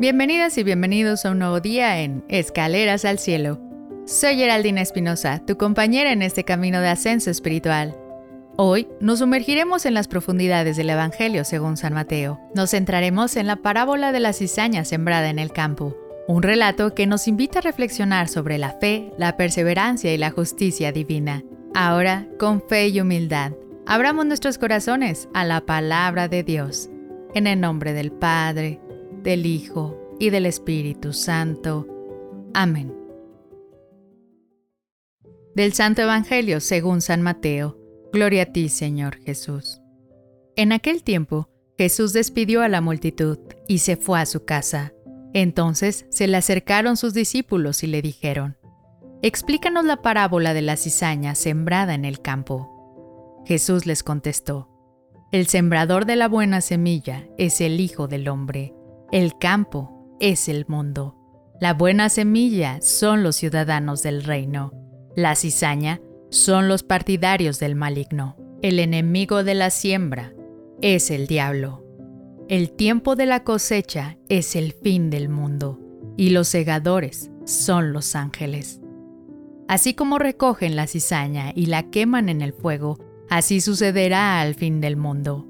Bienvenidas y bienvenidos a un nuevo día en Escaleras al Cielo. Soy Geraldina Espinosa, tu compañera en este camino de ascenso espiritual. Hoy nos sumergiremos en las profundidades del Evangelio según San Mateo. Nos centraremos en la parábola de la cizaña sembrada en el campo, un relato que nos invita a reflexionar sobre la fe, la perseverancia y la justicia divina. Ahora, con fe y humildad, abramos nuestros corazones a la palabra de Dios. En el nombre del Padre, del Hijo y del Espíritu Santo. Amén. Del Santo Evangelio según San Mateo. Gloria a ti, Señor Jesús. En aquel tiempo, Jesús despidió a la multitud y se fue a su casa. Entonces se le acercaron sus discípulos y le dijeron, Explícanos la parábola de la cizaña sembrada en el campo. Jesús les contestó, El sembrador de la buena semilla es el Hijo del Hombre. El campo es el mundo. La buena semilla son los ciudadanos del reino. La cizaña son los partidarios del maligno. El enemigo de la siembra es el diablo. El tiempo de la cosecha es el fin del mundo, y los segadores son los ángeles. Así como recogen la cizaña y la queman en el fuego, así sucederá al fin del mundo.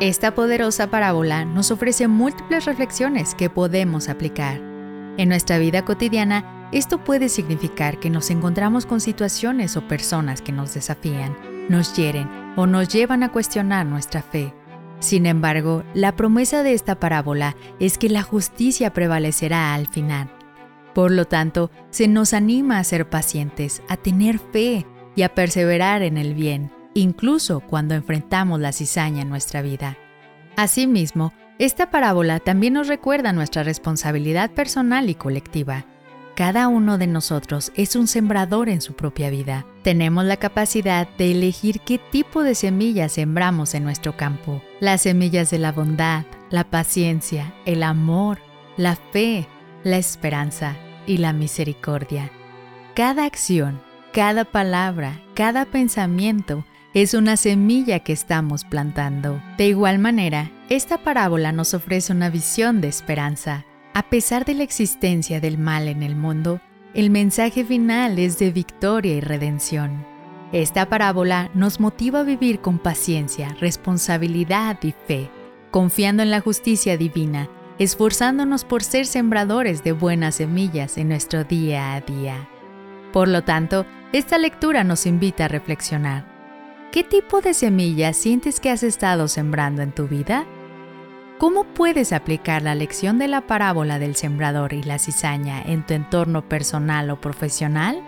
Esta poderosa parábola nos ofrece múltiples reflexiones que podemos aplicar. En nuestra vida cotidiana, esto puede significar que nos encontramos con situaciones o personas que nos desafían, nos hieren o nos llevan a cuestionar nuestra fe. Sin embargo, la promesa de esta parábola es que la justicia prevalecerá al final. Por lo tanto, se nos anima a ser pacientes, a tener fe y a perseverar en el bien, incluso cuando enfrentamos la cizaña en nuestra vida. Asimismo, esta parábola también nos recuerda nuestra responsabilidad personal y colectiva. Cada uno de nosotros es un sembrador en su propia vida. Tenemos la capacidad de elegir qué tipo de semillas sembramos en nuestro campo. Las semillas de la bondad, la paciencia, el amor, la fe, la esperanza y la misericordia. Cada acción, cada palabra, cada pensamiento es una semilla que estamos plantando. De igual manera, esta parábola nos ofrece una visión de esperanza. A pesar de la existencia del mal en el mundo, el mensaje final es de victoria y redención. Esta parábola nos motiva a vivir con paciencia, responsabilidad y fe, confiando en la justicia divina, esforzándonos por ser sembradores de buenas semillas en nuestro día a día. Por lo tanto, esta lectura nos invita a reflexionar. ¿Qué tipo de semillas sientes que has estado sembrando en tu vida? ¿Cómo puedes aplicar la lección de la parábola del sembrador y la cizaña en tu entorno personal o profesional?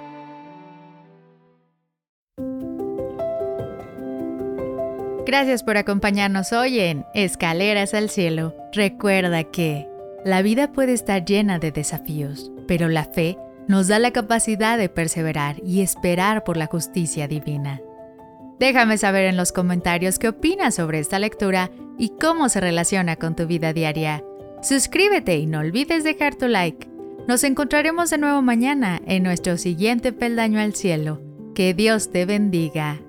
Gracias por acompañarnos hoy en Escaleras al Cielo. Recuerda que la vida puede estar llena de desafíos, pero la fe nos da la capacidad de perseverar y esperar por la justicia divina. Déjame saber en los comentarios qué opinas sobre esta lectura y cómo se relaciona con tu vida diaria. Suscríbete y no olvides dejar tu like. Nos encontraremos de nuevo mañana en nuestro siguiente peldaño al cielo. Que Dios te bendiga.